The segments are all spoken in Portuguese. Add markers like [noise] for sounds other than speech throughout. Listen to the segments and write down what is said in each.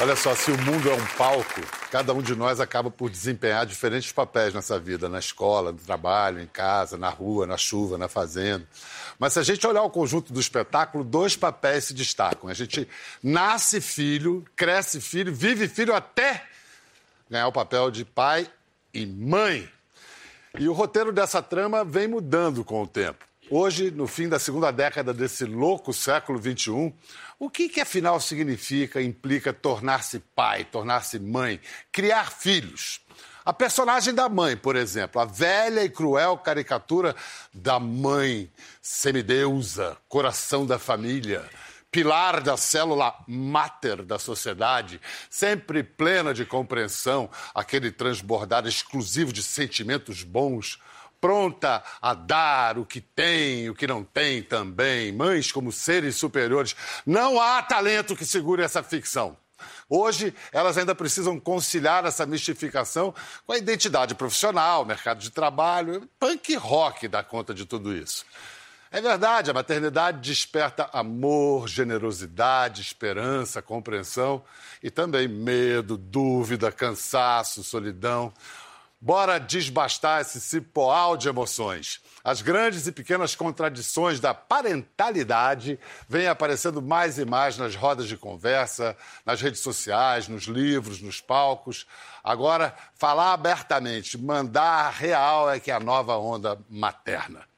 Olha só, se o mundo é um palco, cada um de nós acaba por desempenhar diferentes papéis nessa vida, na escola, no trabalho, em casa, na rua, na chuva, na fazenda. Mas se a gente olhar o conjunto do espetáculo, dois papéis se destacam. A gente nasce filho, cresce filho, vive filho até ganhar o papel de pai e mãe. E o roteiro dessa trama vem mudando com o tempo. Hoje, no fim da segunda década desse louco século XXI, o que, que afinal significa, implica tornar-se pai, tornar-se mãe, criar filhos? A personagem da mãe, por exemplo, a velha e cruel caricatura da mãe semideusa, coração da família, pilar da célula máter da sociedade, sempre plena de compreensão, aquele transbordar exclusivo de sentimentos bons, pronta a dar o que tem, o que não tem também, mães como seres superiores. Não há talento que segure essa ficção. Hoje, elas ainda precisam conciliar essa mistificação com a identidade profissional, mercado de trabalho. Punk rock dá conta de tudo isso. É verdade, a maternidade desperta amor, generosidade, esperança, compreensão e também medo, dúvida, cansaço, solidão. Bora desbastar esse cipoal de emoções. As grandes e pequenas contradições da parentalidade vêm aparecendo mais e mais nas rodas de conversa, nas redes sociais, nos livros, nos palcos. Agora, falar abertamente, mandar real é que é a nova onda materna.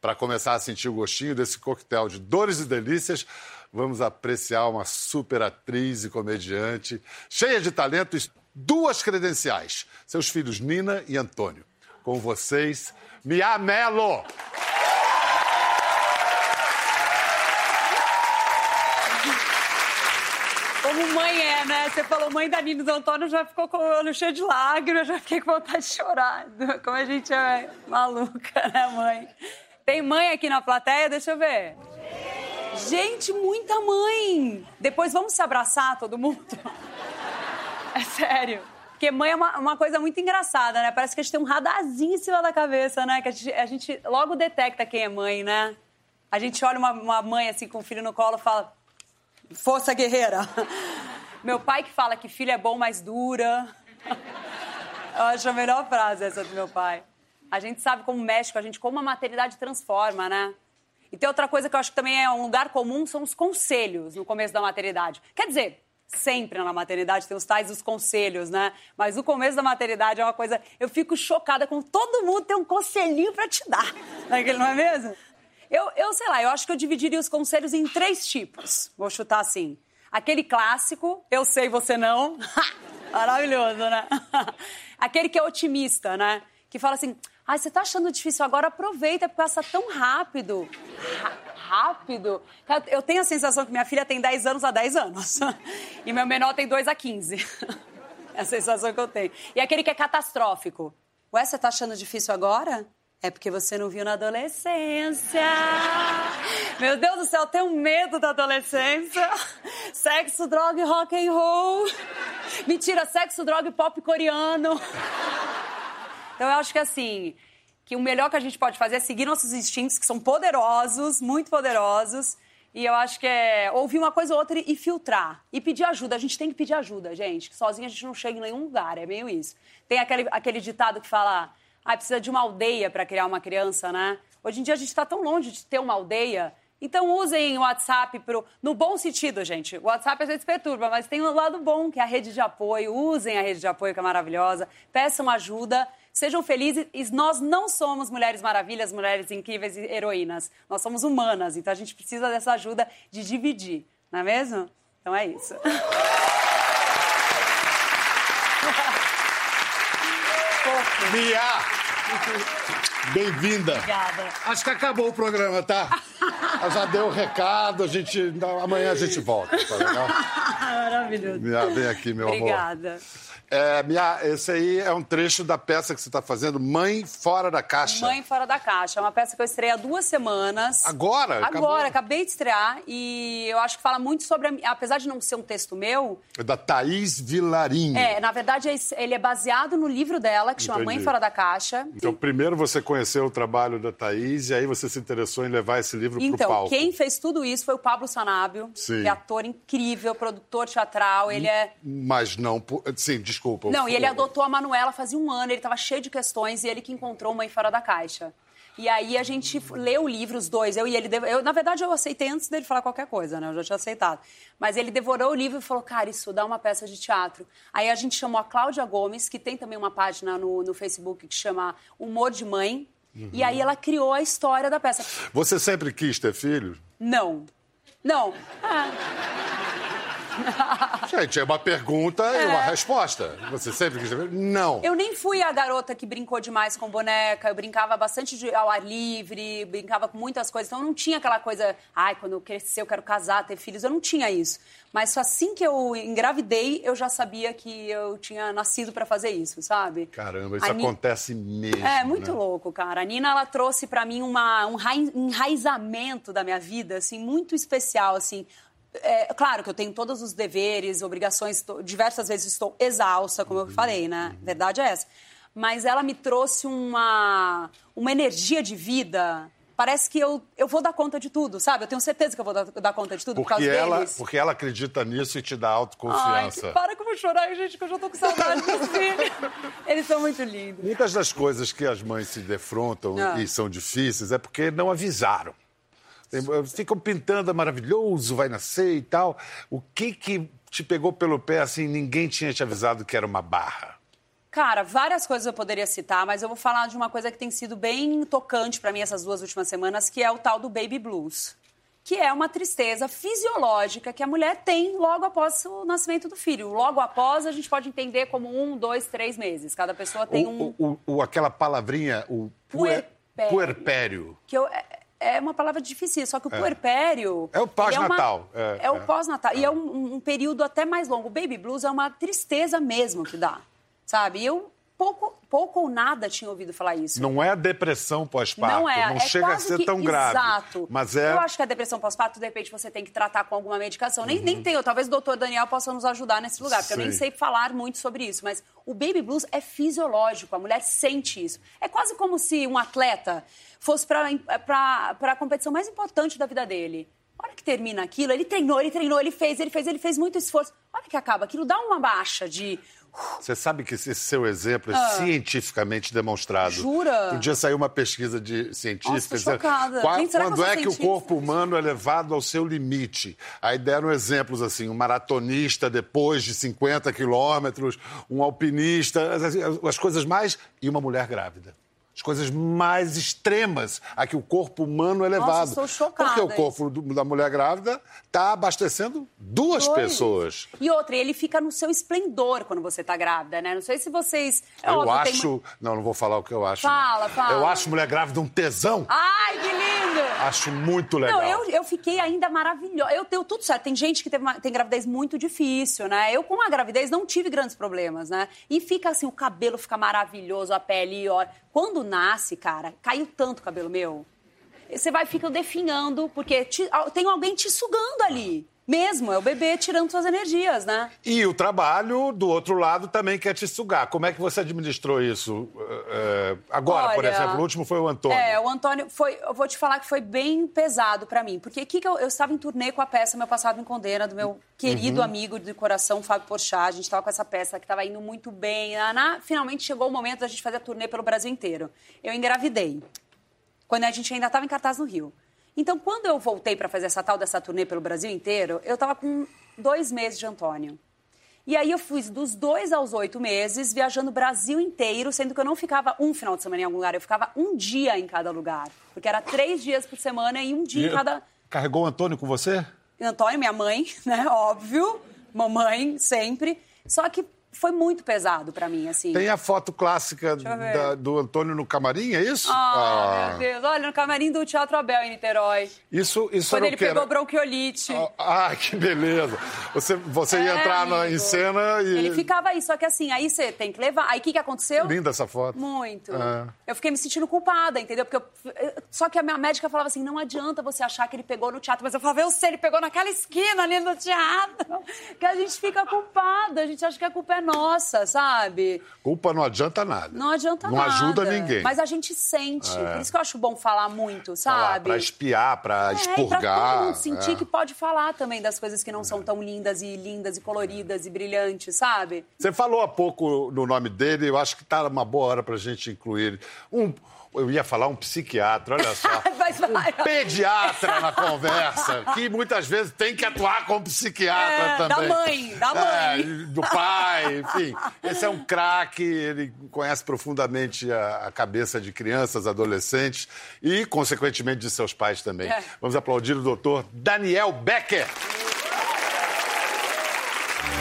Para começar a sentir o gostinho desse coquetel de dores e delícias, vamos apreciar uma super atriz e comediante, cheia de talento duas credenciais: seus filhos Nina e Antônio. Com vocês, Mia Mello. Como mãe é, né? Você falou mãe da Nina e do Antônio, já ficou com o olho cheio de lágrimas, já fiquei com vontade de chorar. [laughs] Como a gente é maluca, né, mãe? Tem mãe aqui na plateia? Deixa eu ver. Gente, muita mãe! Depois vamos se abraçar, todo mundo? É sério. Porque mãe é uma, uma, coisa muito engraçada, né? Parece que a gente tem um radarzinho em cima da cabeça, né? Que a gente, a gente logo detecta quem é mãe, né? A gente olha uma, uma mãe assim com o filho no colo e fala: Força guerreira! [laughs] Meu pai que fala que filho é bom, mas dura. [laughs] Eu acho a melhor frase essa do meu pai. A gente sabe como mexe com a gente, como a maternidade transforma, né? E tem outra coisa que eu acho que também é um lugar comum, são os conselhos no começo da maternidade. Quer dizer, sempre na maternidade tem os tais os conselhos, né? Mas o começo da maternidade é uma coisa. Eu fico chocada com todo mundo tem um conselhinho para te dar. [laughs] Não é mesmo? Eu, eu sei lá, eu acho que eu dividiria os conselhos em três tipos. Vou chutar assim. Aquele clássico, eu sei, você não. [laughs] Maravilhoso, né? [laughs] Aquele que é otimista, né? Que fala assim: ah, você tá achando difícil agora? Aproveita, porque passa tão rápido. Rápido. Eu tenho a sensação que minha filha tem 10 anos há 10 anos. [laughs] E meu menor tem 2 a 15. É a sensação que eu tenho. E aquele que é catastrófico. Ué, você tá achando difícil agora? É porque você não viu na adolescência. [laughs] Meu Deus do céu, eu tenho medo da adolescência. [laughs] Sexo, droga e rock and roll. Mentira, sexo, droga e pop coreano. Então eu acho que assim, que o melhor que a gente pode fazer é seguir nossos instintos, que são poderosos, muito poderosos. E eu acho que é ouvir uma coisa ou outra e filtrar. E pedir ajuda. A gente tem que pedir ajuda, gente. Que sozinho a gente não chega em nenhum lugar. É meio isso. Tem aquele, aquele ditado que fala: ah, precisa de uma aldeia para criar uma criança, né? Hoje em dia a gente está tão longe de ter uma aldeia. Então usem o WhatsApp pro, no bom sentido, gente. O WhatsApp às vezes perturba, mas tem o um lado bom, que é a rede de apoio. Usem a rede de apoio, que é maravilhosa. Peçam ajuda. Sejam felizes. Nós não somos mulheres maravilhas, mulheres incríveis e heroínas. Nós somos humanas, então a gente precisa dessa ajuda de dividir, não é mesmo? Então é isso. Mia! [laughs] Bem-vinda. Obrigada. Acho que acabou o programa, tá? [laughs] Já deu o recado, a gente. Amanhã a gente volta, tá legal? [laughs] Maravilhoso. Vem aqui, meu Obrigada. amor. É, minha, esse aí é um trecho da peça que você está fazendo, Mãe Fora da Caixa. Mãe Fora da Caixa. É uma peça que eu estrei há duas semanas. Agora? Agora, Acabou? acabei de estrear. E eu acho que fala muito sobre. A, apesar de não ser um texto meu. É da Thaís Vilarim. É, na verdade, ele é baseado no livro dela, que chama Entendi. Mãe Fora da Caixa. Então, primeiro você conheceu o trabalho da Thaís e aí você se interessou em levar esse livro para o Então, palco. quem fez tudo isso foi o Pablo Sanábio, Sim. que é ator incrível, produtor teatral. Ele é. Mas não... Sim, desculpa. Não, e ele adotou a Manuela fazia um ano, ele estava cheio de questões e ele que encontrou Mãe Fora da Caixa. E aí a gente leu o livro, os dois, eu e ele. Eu, na verdade, eu aceitei antes dele falar qualquer coisa, né? Eu já tinha aceitado. Mas ele devorou o livro e falou, cara, isso dá uma peça de teatro. Aí a gente chamou a Cláudia Gomes, que tem também uma página no, no Facebook que chama Humor de Mãe. E aí ela criou a história da peça. Você sempre quis ter filho? Não. Não. Ah, [laughs] [laughs] Gente, é uma pergunta e uma resposta. Você sempre quis filho? Não. Eu nem fui a garota que brincou demais com boneca, eu brincava bastante de- ao ar livre, brincava com muitas coisas, então eu não tinha aquela coisa, ai, quando eu crescer eu quero casar, ter filhos, eu não tinha isso. Mas só assim que eu engravidei, eu já sabia que eu tinha nascido pra fazer isso, sabe? Caramba, isso A Ni- acontece mesmo. É, muito né? louco, cara. A Nina, ela trouxe pra mim uma, um rai- enraizamento da minha vida, assim, muito especial, assim. É, claro que eu tenho todos os deveres, obrigações, diversas vezes estou exausta, como eu falei, né? Verdade é essa. Mas ela me trouxe uma, uma energia de vida. Parece que eu, eu vou dar conta de tudo, sabe? Eu tenho certeza que eu vou dar, dar conta de tudo por Porque causa ela, deles. porque ela acredita nisso e te dá Ai, autoconfiança. que- para que eu vou chorar, gente, que eu já tô com saudade dos [laughs] filhos. Eles são muito lindos. Muitas das coisas que as mães se defrontam Ah. e são difíceis é porque não avisaram. Tem- Ficam pintando, é maravilhoso, vai nascer e tal. O que que te pegou pelo pé assim, ninguém tinha te avisado que era uma barra? Cara, várias coisas eu poderia citar, mas eu vou falar de uma coisa que tem sido bem tocante pra mim essas duas últimas semanas, que é o tal do baby blues. Que é uma tristeza fisiológica que a mulher tem logo após o nascimento do filho. Logo após, a gente pode entender como um, dois, três meses. Cada pessoa tem O- um. o- o- aquela palavrinha, o puer- Puerpério. puerpério. que eu- é, é uma palavra difícil, só que o puerpério... É o pós-natal, É, uma- é, é o é. pós-natal. E é um, um período até mais longo. O baby blues é uma tristeza mesmo que dá, sabe? E eu pouco, pouco ou nada tinha ouvido falar isso. Não é a depressão pós-parto, Não é, é chega a ser que- tão grave. Exato. Mas é. Eu acho que a depressão pós-parto, de repente, você tem que tratar com alguma medicação. Nem, Uhum. nem tem, talvez o doutor Daniel possa nos ajudar nesse lugar, porque eu nem sei falar muito sobre isso. Mas o baby blues é fisiológico, a mulher sente isso. É quase como se um atleta fosse para a competição mais importante da vida dele. A hora que termina aquilo, ele treinou, ele treinou, ele fez, ele fez, ele fez muito esforço. A hora que acaba aquilo, dá uma baixa de. Você sabe que esse seu exemplo é cientificamente demonstrado. Ah. Jura? Um dia saiu uma pesquisa de tô dizendo chocada. qua- Gente, será que quando sou é que o corpo humano é levado ao seu limite. Aí deram exemplos assim, um maratonista depois de 50 quilômetros, um alpinista, as- as coisas mais... E uma mulher grávida. As coisas mais extremas a que o corpo humano é levado. estou chocada. Porque o corpo do- da mulher grávida está abastecendo duas Dois. pessoas. E outra, ele fica no seu esplendor quando você tá grávida, né? Não sei se vocês. é Eu óbvio, acho. Não, não vou falar o que eu acho. não. Fala, fala. Eu acho mulher grávida um tesão. Ai, que lindo! Acho muito legal. Não, eu, eu fiquei ainda maravilhosa. Eu tenho tudo certo. Tem gente que teve uma- tem gravidez muito difícil, né? Eu, com a gravidez, não tive grandes problemas, né? E fica assim, o cabelo fica maravilhoso, a pele, ó. Quando nasce, cara, caiu tanto o cabelo meu. Você vai ficando definhando, porque te- tem alguém te sugando ali. Mesmo, é o bebê tirando suas energias, né? E o trabalho, do outro lado, também quer te sugar. Como é que você administrou isso? eh, agora, por Olha, exemplo, o último foi o Antônio. É, o Antônio foi. Eu vou te falar que foi bem pesado pra mim. Porque que que eu, eu estava em turnê com a peça Meu Passado em Condena, do meu querido amigo de coração, Fábio Porchat. A gente estava com essa peça que estava indo muito bem. Na- finalmente chegou o momento da gente fazer a turnê pelo Brasil inteiro. Eu engravidei. Quando a gente ainda estava em cartaz no Rio. Então, quando eu voltei para fazer essa tal dessa turnê pelo Brasil inteiro, eu estava com dois meses de Antônio. E aí eu fui dos dois aos oito meses, viajando o Brasil inteiro, sendo que eu não ficava um final de semana em algum lugar, eu ficava um dia em cada lugar. Porque era três dias por semana e um dia em cada. Carregou o Antônio com você? Antônio, minha mãe, [laughs] né? Óbvio. Mamãe, sempre. Só que foi muito pesado para mim, assim. Tem a foto clássica da, do Antônio no camarim, é isso? Ah, ah, meu Deus. Olha, no camarim do Teatro Abel, em Niterói. Isso, isso Quando ele pegou Era- bronquiolite. [laughs] Ah, que beleza. Você, você ia É, entrar na, em cena e... Ele ficava aí, só que assim, aí você tem que levar. Aí o que, que aconteceu? Linda essa foto. Muito. É. Eu fiquei me sentindo culpada, entendeu? Porque eu- só que a minha médica falava assim: não adianta você achar que ele pegou no teatro. Mas eu falava, eu sei, ele pegou naquela esquina ali no teatro. [laughs] Que a gente fica culpada, a gente acha que a culpa é nossa, sabe? Culpa não adianta nada. Não adianta não nada. ajuda ninguém. Mas a gente sente. Por isso que eu acho bom falar muito, Falar, sabe? Pra espiar, pra É, expurgar. pra todo mundo sentir é. que pode falar também das coisas que não são tão lindas e lindas e coloridas e brilhantes, sabe? Você falou há pouco no nome dele, eu acho que tá uma boa hora pra gente incluir ele. Um, eu ia falar um psiquiatra, olha só. [laughs] Um pediatra na conversa, que muitas vezes tem que atuar como psiquiatra É, da também. mãe, da mãe. É, do pai, enfim. Esse é um craque, ele conhece profundamente a, a cabeça de crianças, adolescentes e, consequentemente, de seus pais também. É. Vamos aplaudir o doutor Daniel Becker.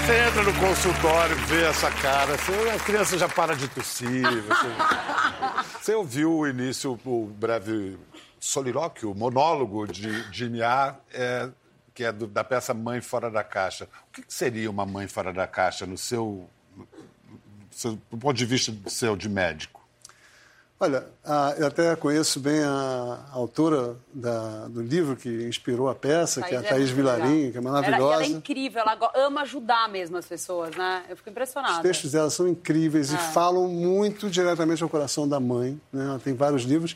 Você entra no consultório, vê essa cara, você- a criança já para de tossir. Você, [laughs] você ouviu o início, o breve solilóquio, monólogo de Jimmy A, é, que é do- da peça Mãe Fora da Caixa. O que que seria uma mãe fora da caixa no seu, no seu- do ponto de vista seu de médico? Olha, a- eu até conheço bem a autora da- do livro que inspirou a peça, que é a Thaís legal. Vilarim, que é Ela, maravilhosa. ela é incrível, ela ama ajudar mesmo as pessoas, né? Eu fico impressionada. Os textos dela são incríveis Ah. e falam muito diretamente ao coração da mãe. Né? Ela tem vários livros.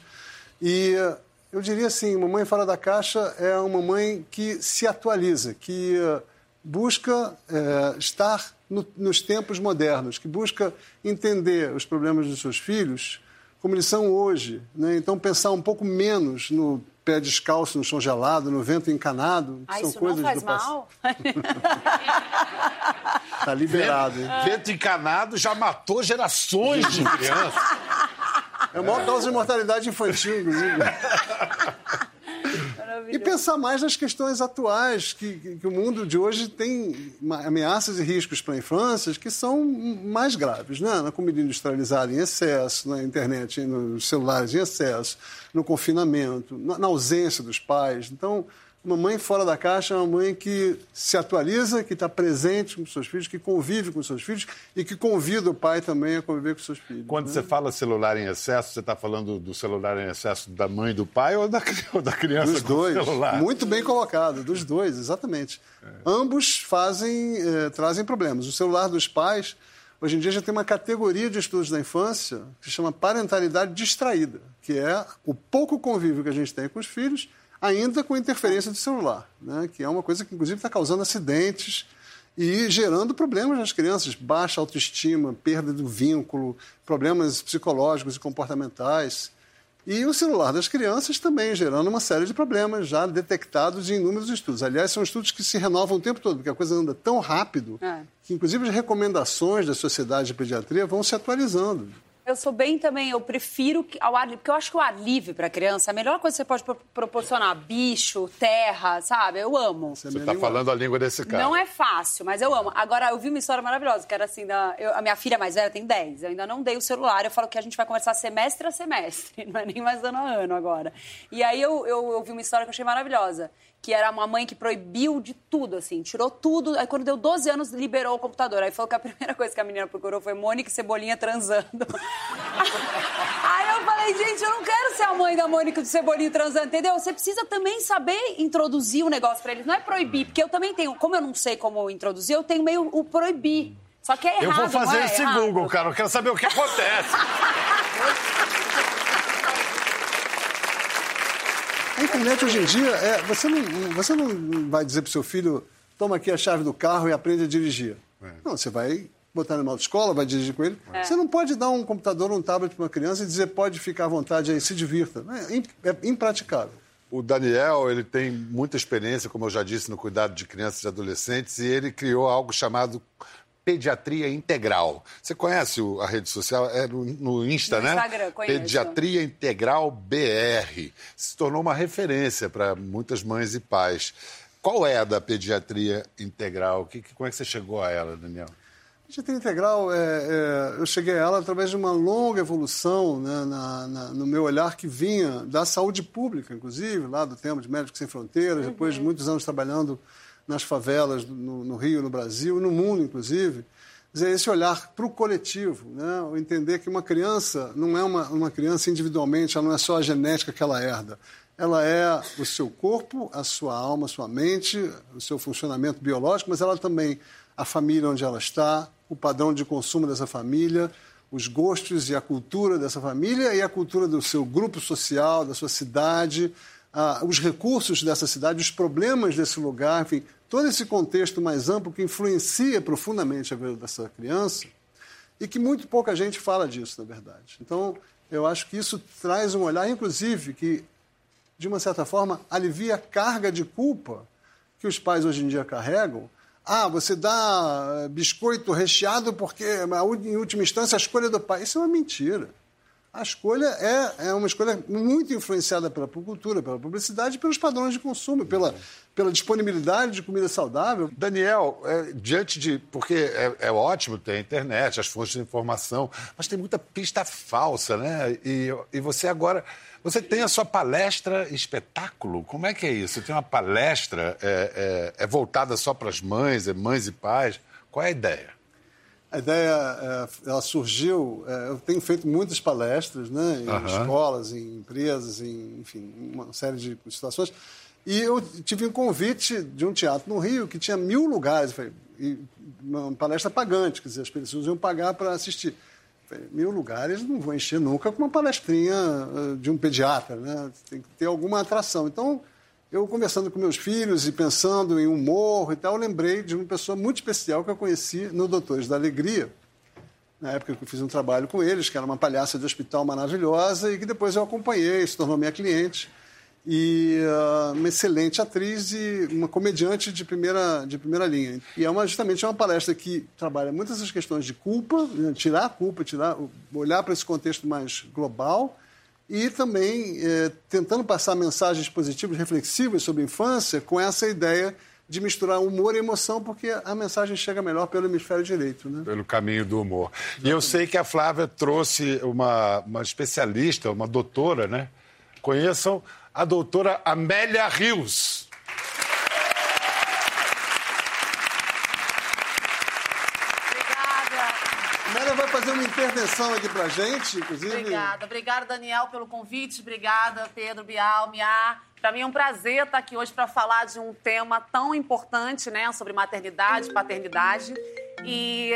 E eh, eu diria assim, uma mãe fora da caixa é uma mãe que se atualiza, que eh, busca eh, estar no- nos tempos modernos, que busca entender os problemas dos seus filhos como eles são hoje. Né? Então, pensar um pouco menos no pé descalço, no chão gelado, no vento encanado, que Ah, são isso coisas não faz do passado. mal? [laughs] Tá liberado, hein? Vento encanado já matou gerações de crianças. É a maior causa de mortalidade infantil, inclusive. [laughs] E pensar mais nas questões atuais, que, que- que o mundo de hoje tem ameaças e riscos para a infância que são mais graves, né? Na comida industrializada em excesso, na internet, nos celulares em excesso, no confinamento, na, na ausência dos pais. Então, uma mãe fora da caixa é uma mãe que se atualiza, que está presente com seus filhos, que convive com seus filhos e que convida o pai também a conviver com seus filhos. Quando né? você fala celular em excesso, você está falando do celular em excesso da mãe do pai ou da, [laughs] ou da criança Dos dois. celular? Muito bem colocado, dos dois, exatamente. Ambos fazem, eh, trazem problemas. O celular dos pais, hoje em dia já tem uma categoria de estudos da infância que se chama parentalidade distraída, que é o pouco convívio que a gente tem com os filhos, ainda com interferência do celular, né? que é uma coisa que inclusive está causando acidentes e gerando problemas nas crianças, baixa autoestima, perda do vínculo, problemas psicológicos e comportamentais. E o celular das crianças também gerando uma série de problemas já detectados em inúmeros estudos. Aliás, são estudos que se renovam o tempo todo, porque a coisa anda tão rápido É. que, inclusive, as recomendações da Sociedade de Pediatria vão se atualizando. Eu sou bem também, eu prefiro que- ao ar livre, porque eu acho que o ar livre para criança é a melhor coisa que você pode pro- proporcionar. Bicho, terra, sabe? Eu amo. É Você minha está falando a língua desse cara. Não é fácil, mas eu amo. Agora, eu vi uma história maravilhosa, que era assim, da, eu- a minha filha mais velha tem 10, eu ainda não dei o celular, eu falo que a gente vai conversar semestre a semestre, [laughs] não é nem mais ano a ano agora. E aí eu, eu, eu vi uma história que eu achei maravilhosa, que era uma mãe que proibiu de tudo, assim, tirou tudo, aí quando deu 12 anos, liberou o computador. Aí falou que a [laughs] primeira coisa que a menina procurou foi Mônica e Cebolinha transando. [laughs] Aí eu falei, gente, eu não quero ser a mãe da Mônica e do Cebolinha transando, entendeu? Você precisa também saber introduzir o negócio pra eles. Não é proibir, porque eu também tenho, como eu não sei como introduzir, eu tenho meio o proibir. Só que é errado, Eu vou fazer é esse errado. Google, cara. Eu quero saber o que acontece. [laughs] internet hoje em dia, é, você, não, você não vai dizer para o seu filho, toma aqui a chave do carro e aprende a dirigir. Não, você vai botar no autoescola, vai dirigir com ele. Você não pode dar um computador ou um tablet para uma criança e dizer, pode ficar à vontade aí, se divirta. É, é impraticável. O Daniel, ele tem muita experiência, como eu já disse, no cuidado de crianças e adolescentes, e ele criou algo chamado Pediatria Integral. Você conhece a rede social? É no, no Insta, No né? Instagram, conheço. Pediatria Integral BR. Se tornou uma referência para muitas mães e pais. Qual é a da Pediatria Integral? Que, que- como é que você chegou a ela, Daniel? pediatria integral, é, é, eu cheguei a ela através de uma longa evolução né, na, na, no meu olhar que vinha da saúde pública, inclusive, lá do tempo de Médicos Sem Fronteiras, uhum. depois de muitos anos trabalhando nas favelas no, no Rio, no Brasil, no mundo, inclusive dizer, esse olhar para o coletivo, né? entender que uma criança não é uma, uma criança individualmente, ela não é só a genética que ela herda. Ela é o seu corpo, a sua alma, a sua mente, o seu funcionamento biológico, mas ela também a família onde ela está, o padrão de consumo dessa família, os gostos e a cultura dessa família e a cultura do seu grupo social, da sua cidade, ah, os recursos dessa cidade, os problemas desse lugar, enfim, todo esse contexto mais amplo que influencia profundamente a vida dessa criança e que muito pouca gente fala disso, na verdade. Então, eu acho que isso traz um olhar, inclusive, que, de uma certa forma, alivia a carga de culpa que os pais hoje em dia carregam. Ah, você dá biscoito recheado porque, em última instância, a escolha do pai. Isso é uma mentira. A escolha é, é uma escolha muito influenciada pela cultura, pela publicidade pelos padrões de consumo, pela, pela disponibilidade de comida saudável. Daniel, é, diante de. Porque é, é, ótimo ter a internet, as fontes de informação, mas tem muita pista falsa, né? E, e você agora. Você tem a sua palestra espetáculo? Como é que é isso? Você tem uma palestra é, é, é voltada só para as mães, é mães e pais? Qual é a ideia? A ideia, é, ela surgiu, é, eu tenho feito muitas palestras, né, em uhum. escolas, em empresas, em, enfim, uma série de situações, e eu tive um convite de um teatro no Rio que tinha mil lugares, uma palestra pagante, quer dizer, as pessoas iam pagar para assistir. Falei, mil lugares não vou encher nunca com uma palestrinha eh, de um pediatra, né? Tem que ter alguma atração. Então, eu conversando com meus filhos e pensando em humor e tal, eu lembrei de uma pessoa muito especial que eu conheci no Doutores da Alegria, na época que eu fiz um trabalho com eles, que era uma palhaça de hospital maravilhosa e que depois eu acompanhei, se tornou minha cliente. E uh, uma excelente atriz e uma comediante de primeira, de primeira linha. E é uma, justamente uma palestra que trabalha muitas essas questões de culpa, né, tirar a culpa, tirar, olhar para esse contexto mais global e também é, tentando passar mensagens positivas, reflexivas sobre a infância, com essa ideia de misturar humor e emoção, porque a mensagem chega melhor pelo hemisfério direito. Né? Pelo caminho do humor. Exatamente. E eu sei que a Flávia trouxe uma, uma especialista, uma doutora, né? Conheçam a doutora Amélia Rios. Fazer uma intervenção aqui pra gente, inclusive. Obrigada. Obrigada, Daniel, pelo convite. Obrigada, Pedro, Bial, Mia. Para mim é um prazer estar aqui hoje para falar de um tema tão importante, né, sobre maternidade, paternidade. E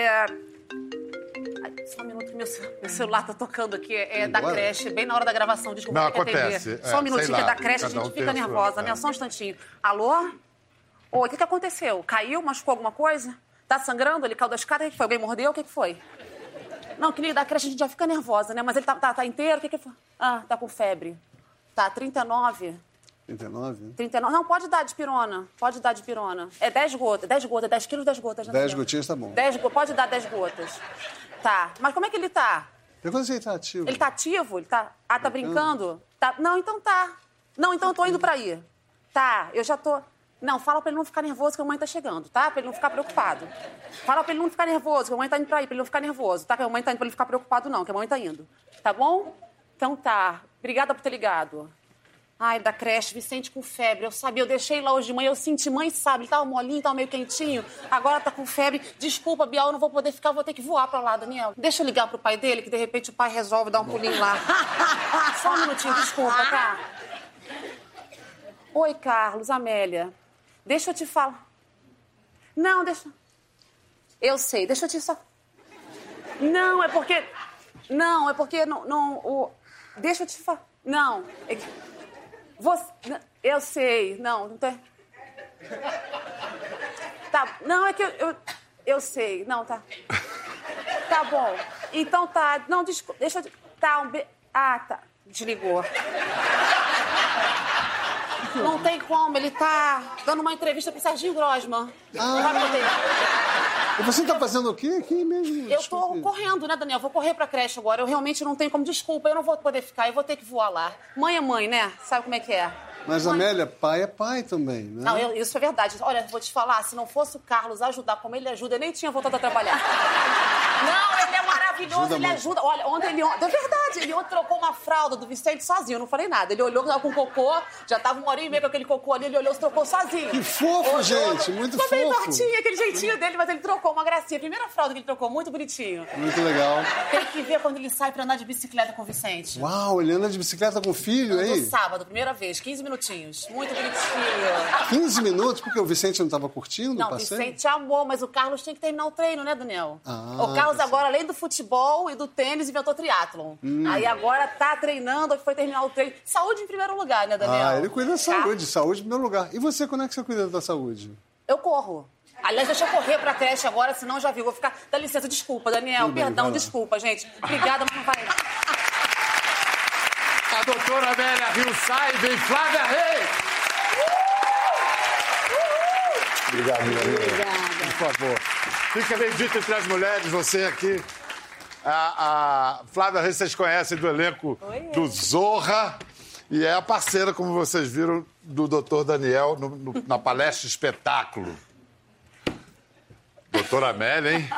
só um minuto, meu, meu celular está tocando aqui, é da creche, bem na hora da gravação, desculpa, Não, acontece. É, só um minutinho, que é da creche, a gente um fica nervosa, né? Só um instantinho. Alô? Oi, o que, que aconteceu? Caiu, machucou alguma coisa? Tá sangrando? Ele caiu da escada? O que foi? Alguém mordeu? O que, que foi? Não, que da creche a gente já fica nervosa, né? Mas ele tá, tá, tá inteiro? O que que foi? Ah, tá com febre. Tá, 39. 39? 39. Não, pode dar de pirona. Pode dar de pirona. É 10 gotas. 10 gotas. 10 quilos, 10 gotas. 10 né, gotinhas tá bom. 10, pode dar 10 gotas. Tá. Mas como é que ele tá? Pergunta se ele tá ativo. Ele tá ativo? Ele tá... Ah, tá brincando? Tá... Não, então tá. Não, então eu tô indo pra aí. Tá, eu já tô... Não, fala pra ele não ficar nervoso que a mãe tá chegando, tá? Pra ele não ficar preocupado. Fala pra ele não ficar nervoso, que a mãe tá indo pra aí, pra ele não ficar nervoso, tá? Que a mãe tá indo pra ele ficar preocupado, não, que a mãe tá indo. Tá bom? Então tá. Obrigada por ter ligado. Ai, da creche, Vicente com febre. Eu sabia, eu deixei lá hoje de manhã, eu senti, mãe sabe, ele tava molinho, tava meio quentinho. Agora tá com febre. Desculpa, Bial, eu não vou poder ficar, vou ter que voar pra lá, Daniel. Deixa eu ligar pro pai dele, que de repente o pai resolve dar um pulinho lá. [laughs] Só um minutinho, desculpa, tá? Oi, Carlos, Amélia. Deixa eu te falar. Não, deixa. Eu sei, deixa eu te só. Não, é porque. Não, é porque não. não o... Deixa eu te falar. Não. É que... Você. Eu sei. Não, não tem. Tá. Não, é que eu, eu. Eu sei. Não, tá. Tá bom. Então tá. Não, desculpa. Deixa eu. Tá, um be... Ah, tá. Desligou. Não tem como, ele tá dando uma entrevista pro Serginho Grosman. Ah. Não vai poder. E você tá fazendo o quê aqui mesmo? Eu tô correndo, né, Daniel? Vou correr pra creche agora. Eu realmente não tenho como. Desculpa, eu não vou poder ficar. Eu vou ter que voar lá. Mãe é mãe, né? Sabe como é que é? Mas, Amélia, pai é pai também, né? Não, eu- isso é verdade. Olha, vou te falar, se não fosse o Carlos ajudar como ele ajuda, eu nem tinha voltado a trabalhar. Não, ele é maravilhoso, Ajuda ele muito. ajuda. Olha, ontem ele. É verdade, ele ontem trocou uma fralda do Vicente sozinho, eu não falei nada. Ele olhou que tava com cocô, já tava uma hora e meia com aquele cocô ali, ele olhou e trocou sozinho. Que fofo, Olhou, gente, muito fofo. tortinho, aquele jeitinho dele, mas ele trocou uma gracinha. Primeira fralda que ele trocou, muito bonitinho. Muito legal. Tem que ver quando ele sai pra andar de bicicleta com o Vicente. Uau, ele anda de bicicleta com o filho No aí? sábado, primeira vez, 15 minutinhos. Muito bonitinho. 15 minutos, porque o Vicente não estava curtindo Não, o? Vicente amou, mas o Carlos tinha que terminar o treino, né, Daniel? Ah, o Carlos tá agora, além do futebol e do tênis, inventou triatlon. Hum. Aí agora tá treinando, foi terminar o treino. Saúde em primeiro lugar, né, Daniel? Ah, ele cuida da Tá? saúde, saúde em primeiro lugar. E você, quando é que você cuida da saúde? Eu corro. Aliás, deixa eu correr pra creche agora, senão já viu. Vou ficar. Dá licença, desculpa, Daniel. Tudo Perdão, desculpa, gente. Obrigada, mas não vai. A doutora Amélia Rio sai, vem Flávia Reis. Obrigado, meu amigo. Por favor. Fica bendito entre as mulheres, você aqui. A, a Flávia Reis, vocês conhecem do elenco do Zorra. E é a parceira, como vocês viram, do doutor Daniel no- no- na palestra espetáculo. Doutora Amélia, hein?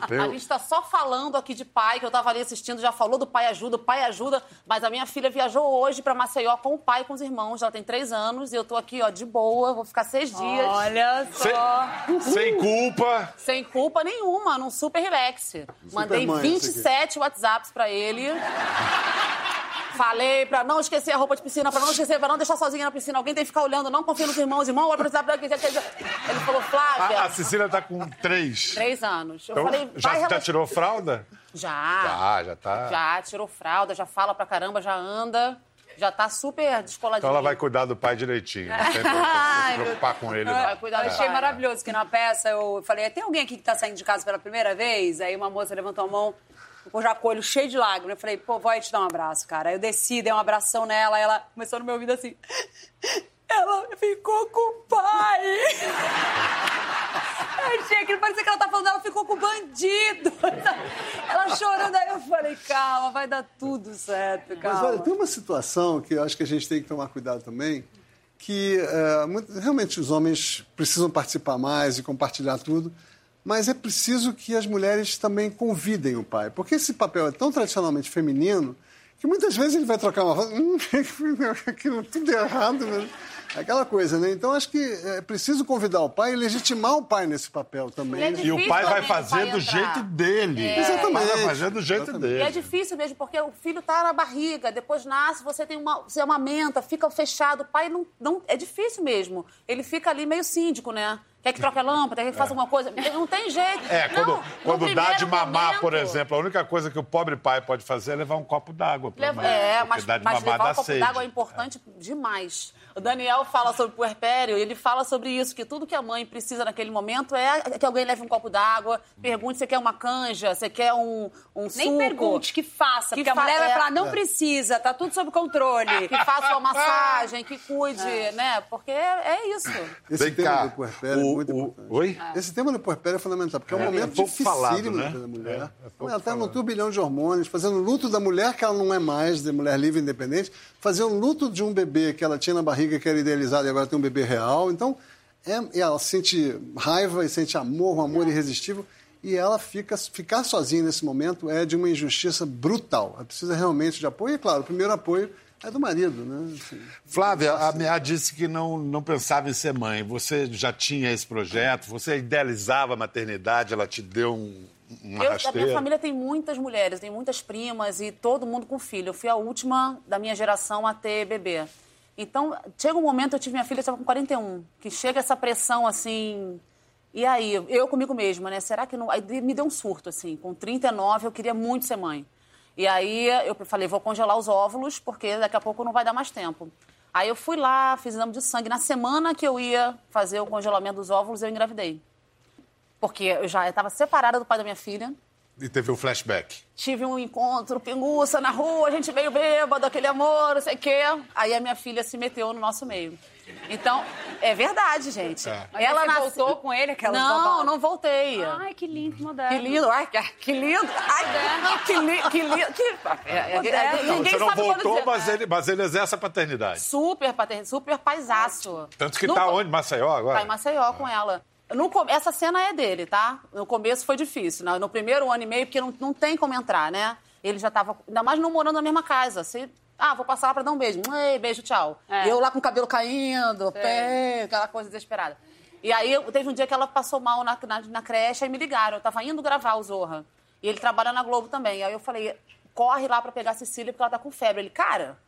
A Veio- gente tá só falando aqui de pai, que eu tava ali assistindo, já falou do pai ajuda, o pai ajuda, mas a minha filha viajou hoje pra Maceió com o pai e com os irmãos. Ela tem três anos e eu tô aqui, ó, de boa, vou ficar seis dias. Olha Sem, só. sem culpa. Sem culpa nenhuma, num super relax. Mandei mãe, isso aqui. 27 WhatsApps pra ele. Falei pra não esquecer a roupa de piscina, pra não esquecer, pra não deixar sozinha na piscina. Alguém tem que ficar olhando, não confia nos irmãos, irmão, olha pro WhatsApp. Ele falou, Flávia, A, a Cecília tá com três. três anos. Eu Então, falei, já, vai já tirou fralda? Já. Já, já tá. Já, tirou fralda, já fala pra caramba, já anda. Já tá super descoladinho. Então ela vai cuidar do pai direitinho. Não tem [laughs] Ai, se preocupar com ele. Vai Não. cuidar Eu do achei pai. maravilhoso que na peça eu falei, tem alguém aqui que tá saindo de casa pela primeira vez? Aí uma moça levantou a mão, o olho cheio de lágrimas. Eu falei, pô, vai te dar um abraço, cara. Aí eu desci, dei um abração nela, ela começou no meu ouvido assim. [laughs] Ela ficou com o pai. Eu achei aquilo, parecia que ela tá falando, ela ficou com o bandido. [laughs] Ela chorando, aí eu falei, calma, vai dar tudo certo, calma. Mas olha, tem uma situação que eu acho que a gente tem que tomar cuidado também, que é, muito- realmente os homens precisam participar mais e compartilhar tudo, mas é preciso que as mulheres também convidem o pai, porque esse papel é tão tradicionalmente feminino que muitas vezes ele vai trocar uma voz, hum, [laughs] aquilo tudo errado, né? aquela coisa, né? Então acho que é preciso convidar o pai e legitimar o pai nesse papel também. É E o difícil pai vai fazer pai do entrar. jeito dele. É. O pai vai fazer do jeito Exatamente. dele. E é difícil mesmo, porque o filho tá na barriga, depois nasce, você tem uma. Você amamenta, fica fechado. O pai não, não. É difícil mesmo. Ele fica ali meio síndico, né? Quer que troque a lâmpada, quer que faça alguma coisa. Não tem jeito. É, quando, Não, quando dá de mamar, momento- por exemplo, a única coisa que o pobre pai pode fazer é levar um copo d'água. Leva- é, mas, dá de mas mamar levar um copo d'água é importante demais. O Daniel fala sobre o puerpério, e ele fala sobre isso, que tudo que a mãe precisa naquele momento é que alguém leve um copo d'água, pergunte se quer uma canja, se quer um, um Nem suco. pergunte, que faça. Que porque a fa- mulher vai é. falar, não precisa, tá tudo sob controle. Que faça uma [laughs] massagem, que cuide, né? Porque é, é isso. Esse Vem cá. do puerpério é o- muito o- importante. Oi? Esse tema do puerpério é fundamental, porque é um É, momento é pouco dificílimo falado, né? da mulher. É, é ela está num falado. turbilhão de hormônios, fazendo luto da mulher que ela não é mais, de mulher livre e independente, fazendo luto de um bebê que ela tinha na barriga, que era idealizado e agora tem um bebê real. Então, é, e ela sente raiva e sente amor, um amor irresistível. E ela fica, ficar sozinha nesse momento é de uma injustiça brutal. Ela precisa realmente de apoio. E, claro, o primeiro apoio é do marido, né? Assim, Flávia, a Mea disse que não, não pensava em ser mãe. Você já tinha esse projeto? Você idealizava a maternidade? Ela te deu um, uma Eu, a rasteira? minha família tem muitas mulheres, tem muitas primas e todo mundo com filho. Eu fui a última da minha geração a ter bebê. Então, chega um momento, eu tive minha filha, eu estava com 41, que chega essa pressão assim. E aí, eu comigo mesma, né? Será que não. Aí me deu um surto, assim. Com 39, eu queria muito ser mãe. E aí eu falei, vou congelar os óvulos, porque daqui a pouco não vai dar mais tempo. Aí eu fui lá, fiz exame de sangue. Na semana que eu ia fazer o congelamento dos óvulos, eu engravidei. Porque eu já estava separada do pai da minha filha. E teve um flashback. Tive um encontro, pinguça na rua, a gente meio bêbado, aquele amor, não sei o quê. Aí a minha filha se meteu no nosso meio. Então, É verdade, gente. É. Mas você voltou com ele, aquelas Não, babadas? não voltei. Ai, que lindo, moderno. Que lindo, ai, que, que lindo. Ai, que lindo, que lindo. Que... É, é, é, Não, ninguém você não voltou, dizer. mas ele, mas ele exerce a paternidade. Super paternidade, super paisaço. Tanto que No tá onde? Maceió agora? Tá em Maceió com ela. No essa cena é dele, tá? No começo foi difícil. No, no primeiro ano e meio, porque não, não tem como entrar, né? Ele já tava, ainda mais não morando na mesma casa. Você, ah, vou passar lá pra dar um beijo. Ei, beijo, tchau. É. E eu lá com o cabelo caindo, pé, aquela coisa desesperada. E aí teve um dia que ela passou mal na, na, na creche e me ligaram. Eu tava indo gravar o Zorra. E ele trabalha na Globo também. Aí eu falei, corre lá pra pegar a Cecília porque ela tá com febre. Ele, cara,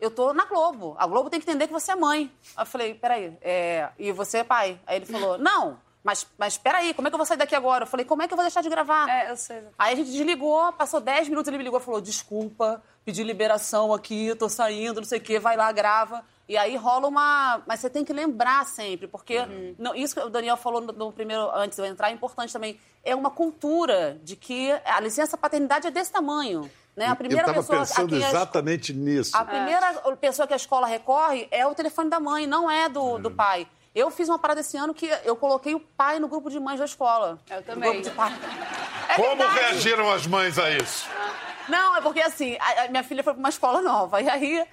eu tô na Globo. A Globo tem que entender que você é mãe. Aí eu falei, peraí, é... e você é pai? Aí ele falou, não, mas, mas peraí, como é que eu vou sair daqui agora? Eu falei, como é que eu vou deixar de gravar? É, eu sei. Aí a gente desligou, passou 10 minutos, ele me ligou e falou, desculpa, pedi liberação aqui, tô saindo, não sei o quê, vai lá, grava. E aí rola uma... Mas você tem que lembrar sempre, porque não, isso que o Daniel falou no, no primeiro, antes de eu entrar, é importante também. É uma cultura de que a licença paternidade é desse tamanho. Né? A primeira eu tava pessoa a pensando exatamente nisso. a primeira pessoa que a escola recorre é o telefone da mãe, não é do, do pai. Eu fiz uma parada esse ano que eu coloquei o pai no grupo de mães da escola. Eu também. grupo de pai. [laughs] É Como verdade. reagiram as mães a isso? Não, é porque assim, a, a minha filha foi para uma escola nova. E aí,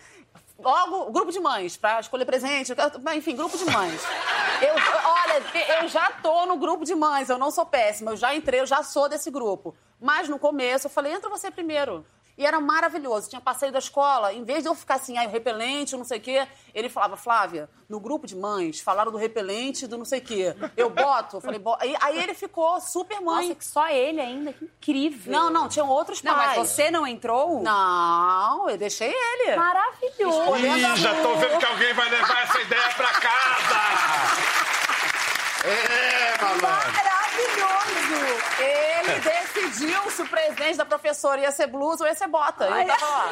logo, grupo de mães, para escolher presente, enfim, grupo de mães. Eu, olha, eu já tô no grupo de mães, eu não sou péssima, eu já entrei, eu já sou desse grupo. Mas no começo eu falei, entra você primeiro. E era maravilhoso. Tinha passeio da escola, em vez de eu ficar assim, ai, o repelente, não sei o quê, ele falava, Flávia, no grupo de mães, falaram do repelente, do não sei o quê. Eu boto, eu falei, bo... aí, aí ele ficou super mãe. Nossa, que só ele ainda, que incrível. Não, não, tinham outros Não, pais. mas você não entrou? Não, eu deixei ele. Maravilhoso. Ih, já tô vendo que alguém vai levar essa ideia pra casa! É, malandro! Maravilhoso! Ele decidiu se o presente da professora ia ser blusa ou ia ser bota. Ele tava lá.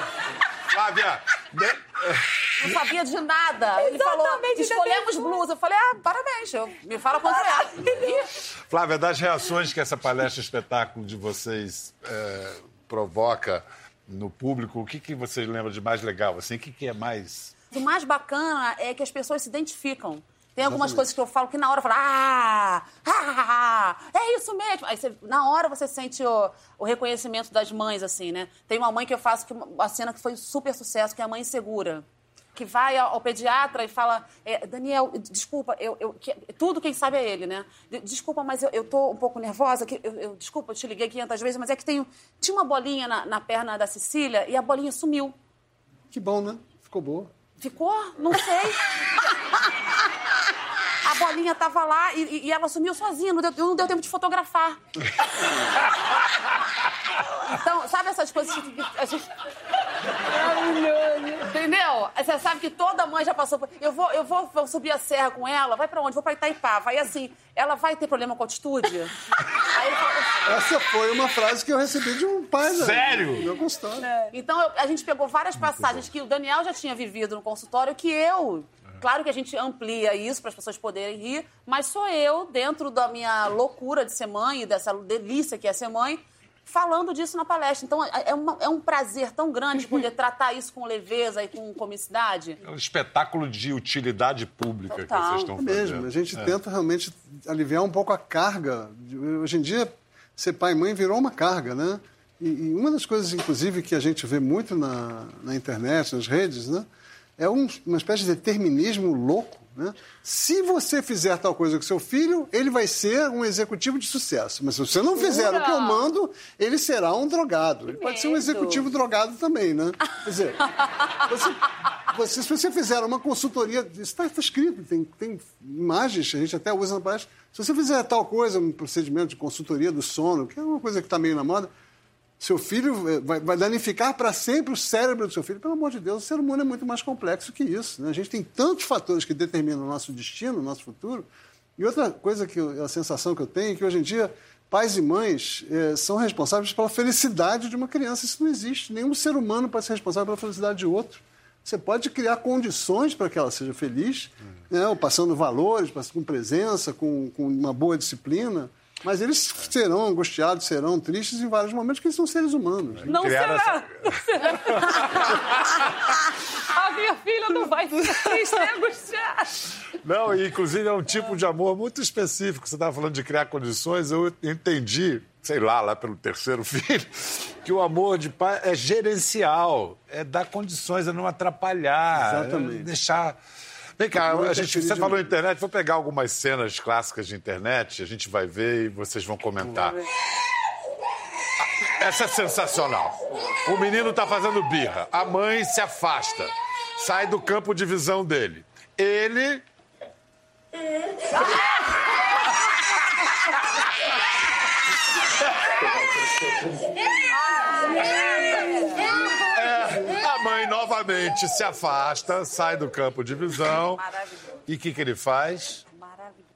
Flávia, de- Não sabia de nada. Ele falou, Exatamente, escolhemos blusa. Eu falei, ah, parabéns. Eu, me fala quanto é. Flávia, das reações que essa palestra espetáculo de vocês é, provoca no público, o que, que vocês lembram de mais legal? Assim, o que, que é mais. O mais bacana é que as pessoas se identificam. Tem algumas coisas que eu falo que na hora eu falo, ah, ah, é isso mesmo. Aí você- na hora você sente o, o reconhecimento das mães, assim, né? Tem uma mãe que eu faço, que, uma cena que foi um super sucesso, que é a mãe insegura. Que vai ao, ao pediatra e fala, é, Daniel, desculpa, eu, eu- que- tudo quem sabe é ele, né? De- Desculpa, mas eu, eu tô um pouco nervosa. Que, eu, eu- desculpa, eu te liguei 500 vezes, mas é que tem, tinha uma bolinha na, na perna da Cecília e a bolinha sumiu. Que bom, né? Ficou boa. Ficou? Não sei. [laughs] A bolinha tava lá e, e- ela sumiu sozinha, não deu, não deu tempo de fotografar. Então, sabe essas coisas que a gente... Entendeu? Você sabe que toda mãe já passou por... Eu vou, eu vou, vou subir a serra com ela, vai pra onde? Vou pra Itaipava. Aí assim, ela vai ter problema com altitude? Aí Essa foi uma frase que eu recebi de um pai da- Sério? meu consultório. Então, eu- a gente pegou várias passagens que o Daniel já tinha vivido no consultório, que eu. Claro que a gente amplia isso para as pessoas poderem rir, mas sou eu, dentro da minha loucura de ser mãe e dessa delícia que é ser mãe, falando disso na palestra. Então, é, é uma- é um prazer tão grande poder [laughs] tratar isso com leveza e com comicidade. É um espetáculo de utilidade pública Total. que vocês estão É fazendo. mesmo. A gente tenta realmente aliviar um pouco a carga. Hoje em dia, ser pai e mãe virou uma carga, né? E, e uma das coisas, inclusive, que a gente vê muito na, na internet, nas redes, né? É um- uma espécie de determinismo louco, né? Se você fizer tal coisa com seu filho, ele vai ser um executivo de sucesso. Mas se você não fizer o que eu mando, ele será um drogado. Ele pode ser um executivo drogado também, né? Quer dizer, você, você- se você fizer uma consultoria, isso está escrito, tem, tem imagens, a gente até usa na palestra. Se você fizer tal coisa, um procedimento de consultoria do sono, que é uma coisa que está meio na moda, seu filho eh, vai, vai danificar para sempre o cérebro do seu filho. Pelo amor de Deus, o ser humano é muito mais complexo que isso. né? A gente tem tantos fatores que determinam o nosso destino, o nosso futuro. E outra coisa que a sensação que eu tenho é que hoje em dia pais e mães eh, são responsáveis pela felicidade de uma criança. Isso não existe. Nenhum ser humano pode ser responsável pela felicidade de outro. Você pode criar condições para que ela seja feliz, né, passando valores, com presença, com, com uma boa disciplina. Mas eles serão angustiados, serão tristes em vários momentos, porque eles são seres humanos. Não Criaram será. [laughs] A minha filha não vai ser triste nem angustiada. Não, e inclusive é um tipo de amor muito específico. Você estava falando de criar condições, eu entendi, sei lá, lá pelo terceiro [laughs] filho, que o amor de pai é gerencial, é dar condições, é não atrapalhar, Exatamente. é deixar. Vem cá, a gente, você falou internet, vou pegar algumas cenas clássicas de internet, a gente vai ver e vocês vão comentar. Essa é sensacional. O menino tá fazendo birra. A mãe se afasta. Sai do campo de visão dele. Ele. É, a mãe novamente se afasta, sai do campo de visão. Maravilhoso. E o que, que ele faz? Maravilhoso.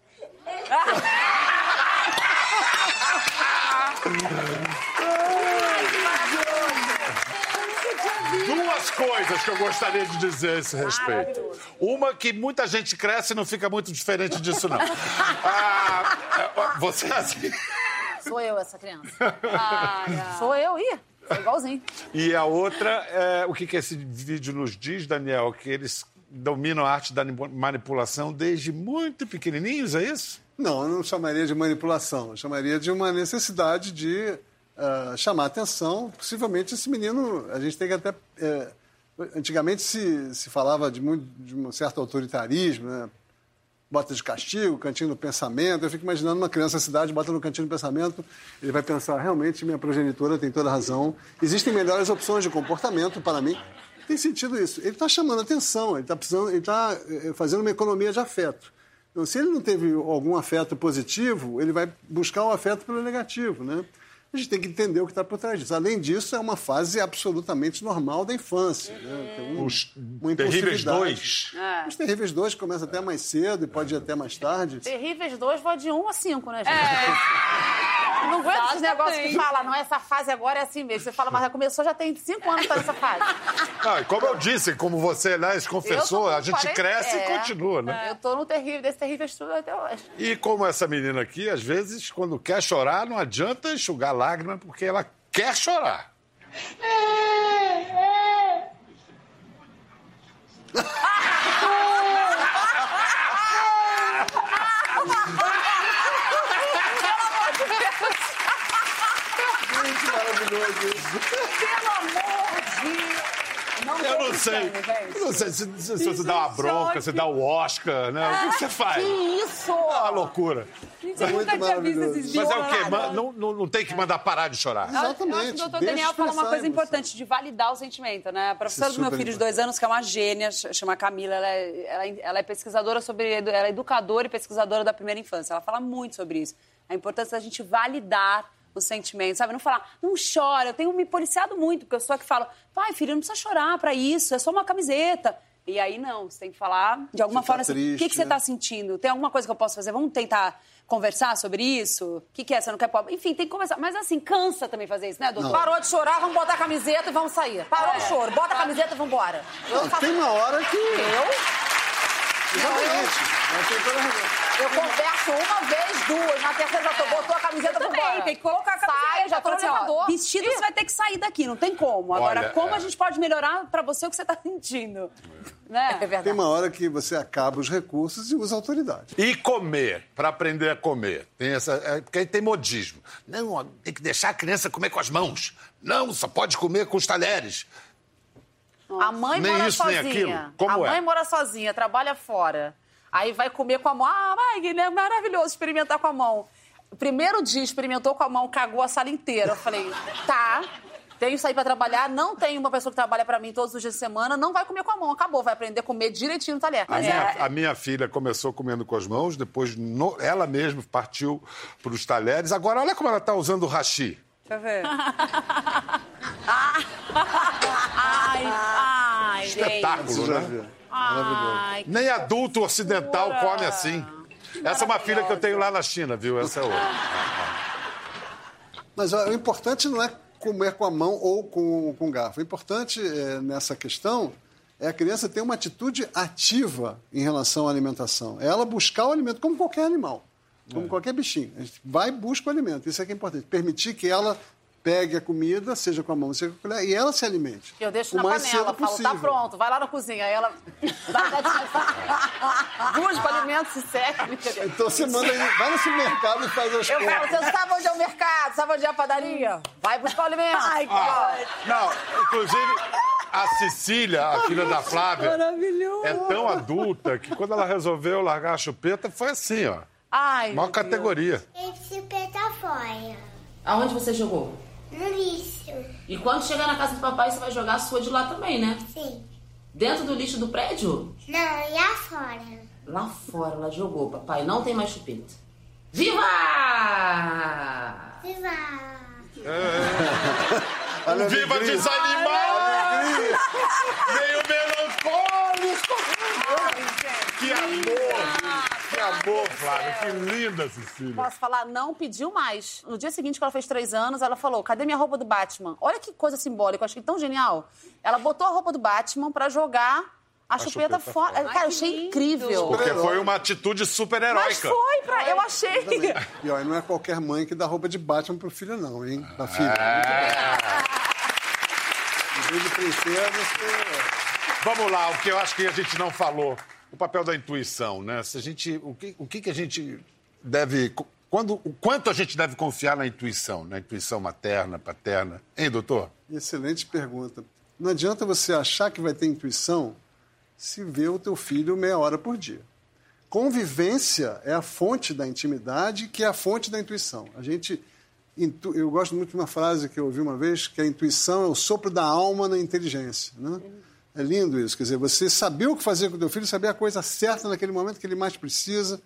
Duas coisas que eu gostaria de dizer a esse respeito. Uma que muita gente cresce e não fica muito diferente disso, não. Ah, é, você assim. Sou eu essa criança. [laughs] Sou eu, ih. Sou igualzinho. E a outra, é, o que, que esse vídeo nos diz, Daniel? Que eles dominam a arte da manipulação desde muito pequenininhos, é isso? Não, eu não chamaria de manipulação. Eu chamaria de uma necessidade de ah, chamar atenção. Possivelmente esse menino, a gente tem que até. eh, antigamente se, se falava de, muito, de um certo autoritarismo, né? Bota de castigo, cantinho do pensamento. Eu fico imaginando uma criança na cidade, bota no cantinho do pensamento, ele vai pensar, realmente minha progenitora tem toda razão. Existem melhores opções de comportamento para mim. Tem sentido isso. Ele está chamando atenção, ele está ele está eh, fazendo uma economia de afeto. Então, se ele não teve algum afeto positivo, ele vai buscar o afeto pelo negativo, né? A gente tem que entender o que está por trás disso. Além disso, é uma fase absolutamente normal da infância. Né? Tem um- Os uma terríveis dois. Os terríveis dois começa até mais cedo e pode ir até mais tarde. Terríveis dois, vou de um a cinco, né, gente? [laughs] Não aguento esses negócios que fala, não, essa fase agora é assim mesmo. Você fala, mas já começou, já tem cinco anos que tá nessa fase. Ah, e como eu disse, como você né, se confessou, a gente 40 cresce é. e continua, né? Eu tô no terrível, desse terrível estudo até hoje. E como essa menina aqui, às vezes, quando quer chorar, não adianta enxugar lágrima, porque ela quer chorar. Gente, [laughs] maravilhoso isso. Pelo amor de... Não Eu não sei. não sei se, se- se você dá uma bronca, você dá o Oscar, né? O que você faz? Que isso? É uma loucura. Gente, eu Muito nunca tinha visto maravilhoso. Mas é o quê? Não, não, não tem que mandar parar de chorar. Eu acho Exatamente. que o doutor Deixa Daniel falou uma coisa importante, de validar o sentimento, né? A professora do é meu filho de dois anos, que é uma gênia, ch- chama Camila, ela é, ela é- ela é pesquisadora sobre... Ela é educadora e pesquisadora da primeira infância. Ela fala muito sobre isso. A importância da gente validar os sentimentos, sabe? Não falar, não chora. Eu tenho me policiado muito, porque eu sou a que falo, pai, filho, não precisa chorar pra isso, é só uma camiseta. E aí, não, você tem que falar de alguma Você tá forma assim, o que, triste, que você né? tá sentindo? Tem alguma coisa que eu posso fazer? Vamos tentar conversar sobre isso? O que, que é? Você não quer pobre? Enfim, tem que conversar. Mas assim, cansa também fazer isso, né, doutor? Parou de chorar, vamos botar a camiseta e vamos sair. Parou o choro, bota a camiseta e vamos embora. Eu Não, tem uma hora que. Eu? Exatamente. Ela tem toda razão. Eu converso uma vez, duas, na terceira já tô, botou a camiseta, Eu também, tem que colocar a camiseta. Sai, já tô no assim, elevador. Vestido você vai ter que sair daqui, não tem como. Agora, Olha, como é. a gente pode melhorar pra você o que você tá sentindo? Né? É verdade. Tem uma hora que você acaba os recursos e usa a autoridade. E comer, para aprender a comer. Tem essa, é, porque aí tem modismo. Não, tem que deixar a criança comer com as mãos. Não, só pode comer com os talheres. A mãe Nem mora isso, nem sozinha. aquilo. Como a mãe é? mora sozinha, trabalha fora. Aí vai comer com a mão. Ah, mãe, é maravilhoso experimentar com a mão. Primeiro dia experimentou com a mão, cagou a sala inteira. Eu falei, tá, tenho que sair pra trabalhar, não tem uma pessoa que trabalha pra mim todos os dias de semana, não vai comer com a mão, acabou, vai aprender a comer direitinho no talher. A, É, minha, a minha filha começou comendo com as mãos, depois no- ela mesma partiu para os talheres. Agora, olha como ela está usando o hashi. Deixa eu ver. [laughs] Ai, ai, Espetáculo, né? Ai. Nem adulto ocidental come assim. Essa é uma filha que eu tenho lá na China, viu? Essa é outra. Mas ó, o importante não é comer com a mão ou com, com garfo. O importante é, nessa questão é a criança ter uma atitude ativa em relação à alimentação. É ela buscar o alimento, como qualquer animal, como qualquer bichinho. A gente vai e busca o alimento. Isso é que é importante. Permitir que ela pegue a comida, seja com a mão, seja com a colher, e ela se alimente. Eu deixo o na mais panela, falo, possível. tá pronto, vai lá na cozinha. Aí ela gatinha e fala, duas para alimentos se seca. brincadeira. Então você manda vai no supermercado e faz as Eu falo, você sabe onde é o mercado? Sabe onde é a padaria? Vai buscar o alimento. Ai, Não, inclusive, a Cecília, a filha da Flávia, é tão adulta que quando ela resolveu largar a chupeta, foi assim, ó. Ai, Maior Deus. categoria. Esse pé tá fora. Aonde você jogou? No lixo. E quando chegar na casa do papai, você vai jogar a sua de lá também, né? Sim. Dentro do lixo do prédio? Não, e afora? Lá fora, ela jogou, papai. Não tem mais chupeta. Viva! Viva! [laughs] A Viva desanimado! Meio melancólico! Que amor! Amor, Flávia! Que linda, Cecília! Posso falar, não pediu mais. No dia seguinte que ela fez três anos, ela falou: cadê minha roupa do Batman? Olha que coisa simbólica, eu achei tão genial. Ela botou a roupa do Batman pra jogar a, chupeta, chupeta fora. fora. Cara, eu achei incrível. Porque foi uma atitude Mas super-heróica. foi, pra... eu achei. E olha, não é qualquer mãe que dá roupa de Batman pro filho, não, hein? Da filha. Em vez de princesa, você... Vamos lá, o que eu acho que a gente não falou. O papel da intuição, né? Se a gente, o que, o que, que a gente deve. Quando, o quanto a gente deve confiar na intuição, na intuição materna, paterna? Hein, doutor? Excelente pergunta. Não adianta você achar que vai ter intuição se vê o teu filho meia hora por dia. Convivência é a fonte da intimidade, que é a fonte da intuição. A gente, intu- eu gosto muito de uma frase que eu ouvi uma vez, que a intuição é o sopro da alma na inteligência. Né? É lindo isso, quer dizer, você saber o que fazer com o teu filho, saber a coisa certa naquele momento que ele mais precisa,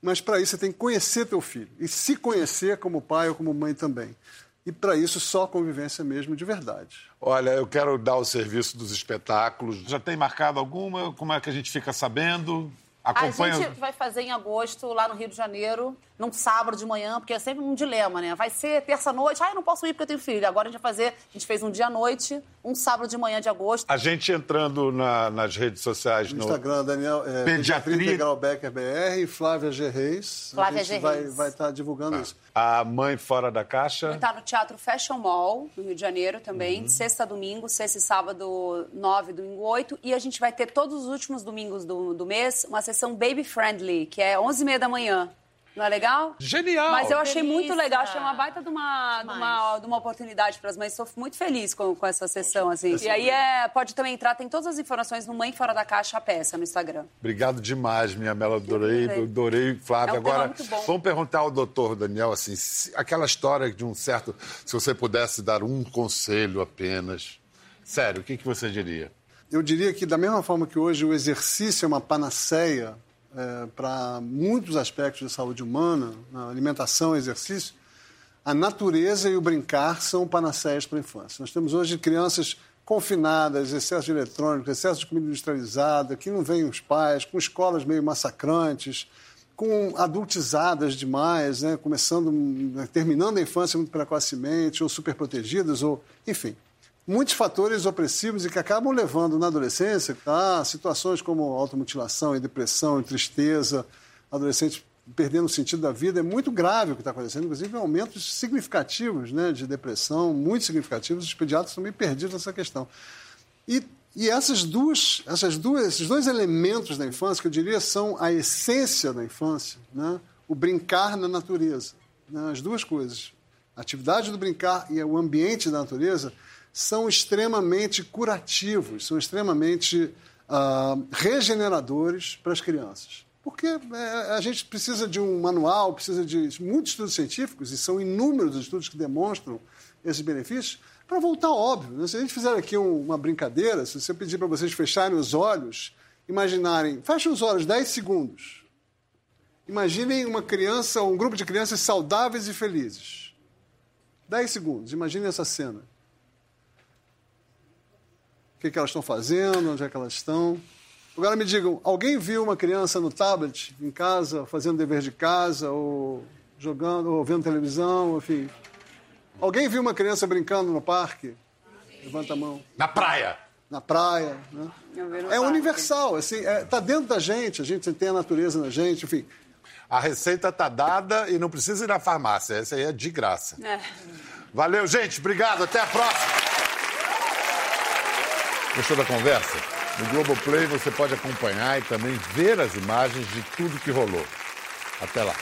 mas para isso você tem que conhecer teu filho e se conhecer como pai ou como mãe também. E para isso só convivência mesmo de verdade. Olha, eu quero dar o serviço dos espetáculos. Já tem marcado alguma? Como é que a gente fica sabendo? A Acompanha. gente vai fazer em agosto, lá no Rio de Janeiro, num sábado de manhã, porque é sempre um dilema, né? Vai ser terça-noite, ah, eu não posso ir porque eu tenho filho. Agora a gente vai fazer, a gente fez um dia à noite, um sábado de manhã de agosto. A gente entrando na- nas redes sociais No no, Instagram, Daniel, é, Pediatria. Integral Becker BR e Flávia G. Reis. Flávia a gente G. vai Reis. vai estar divulgando isso. A mãe fora da caixa. Tá no Teatro Fashion Mall, no Rio de Janeiro também, Uhum. sexta a domingo, sexta e sábado 9, domingo 8. E a gente vai ter todos os últimos domingos do, do mês uma sessão baby friendly, que é 11 e meia da manhã. Não é legal? Genial! Mas eu achei muito legal, achei uma baita de uma, de uma, de uma oportunidade para as mães. Estou muito feliz com, com essa sessão, assim. E aí é, pode também entrar, tem todas as informações no Mãe Fora da Caixa a peça no Instagram. Obrigado demais, minha Mela. Adorei, Adorei. Flávia. É um Agora, vamos perguntar ao doutor Daniel, assim, se- aquela história de um certo... Se você pudesse dar um conselho apenas, sério, o que, que você diria? Eu diria que, da mesma forma que hoje o exercício é uma panaceia é, para muitos aspectos da saúde humana, na alimentação exercício, a natureza e o brincar são panaceias para a infância. Nós temos hoje crianças confinadas, excesso de eletrônico, excesso de comida industrializada, que não vêm os pais, com escolas meio massacrantes, com adultizadas demais, né? começando, terminando a infância muito precocemente, ou superprotegidas, ou enfim muitos fatores opressivos e que acabam levando na adolescência a situações como automutilação e depressão e tristeza, adolescentes perdendo o sentido da vida. É muito grave o que está acontecendo, inclusive aumentos significativos né, de depressão, muito significativos. Os pediatras meio perdidos nessa questão. E, e essas duas, essas duas, esses dois elementos da infância, que eu diria são a essência da infância, né? o brincar na natureza. Né? As duas coisas, a atividade do brincar e o ambiente da natureza, são extremamente curativos, são extremamente ah, regeneradores para as crianças. Porque é, a gente precisa de um manual, precisa de muitos estudos científicos, e são inúmeros os estudos que demonstram esses benefícios, para voltar óbvio. né? Se a gente fizer aqui um- uma brincadeira, se você pedir para vocês fecharem os olhos, imaginarem, fechem os olhos 10 segundos. Imaginem uma criança, um grupo de crianças saudáveis e felizes. 10 segundos, imaginem essa cena. O que, que elas estão fazendo, onde é que elas estão. Agora me digam, alguém viu uma criança no tablet, em casa, fazendo dever de casa, ou jogando, ou vendo televisão, enfim. Alguém viu uma criança brincando no parque? Levanta a mão. Na praia! Na praia, né? É parque. universal, assim, é, tá dentro da gente, a gente tem a natureza na gente, enfim. A receita tá dada e não precisa ir na farmácia. Essa aí é de graça. É. Valeu, gente. Obrigado. Até a próxima. Gostou da conversa? No Globoplay você pode acompanhar e também ver as imagens de tudo que rolou. Até lá.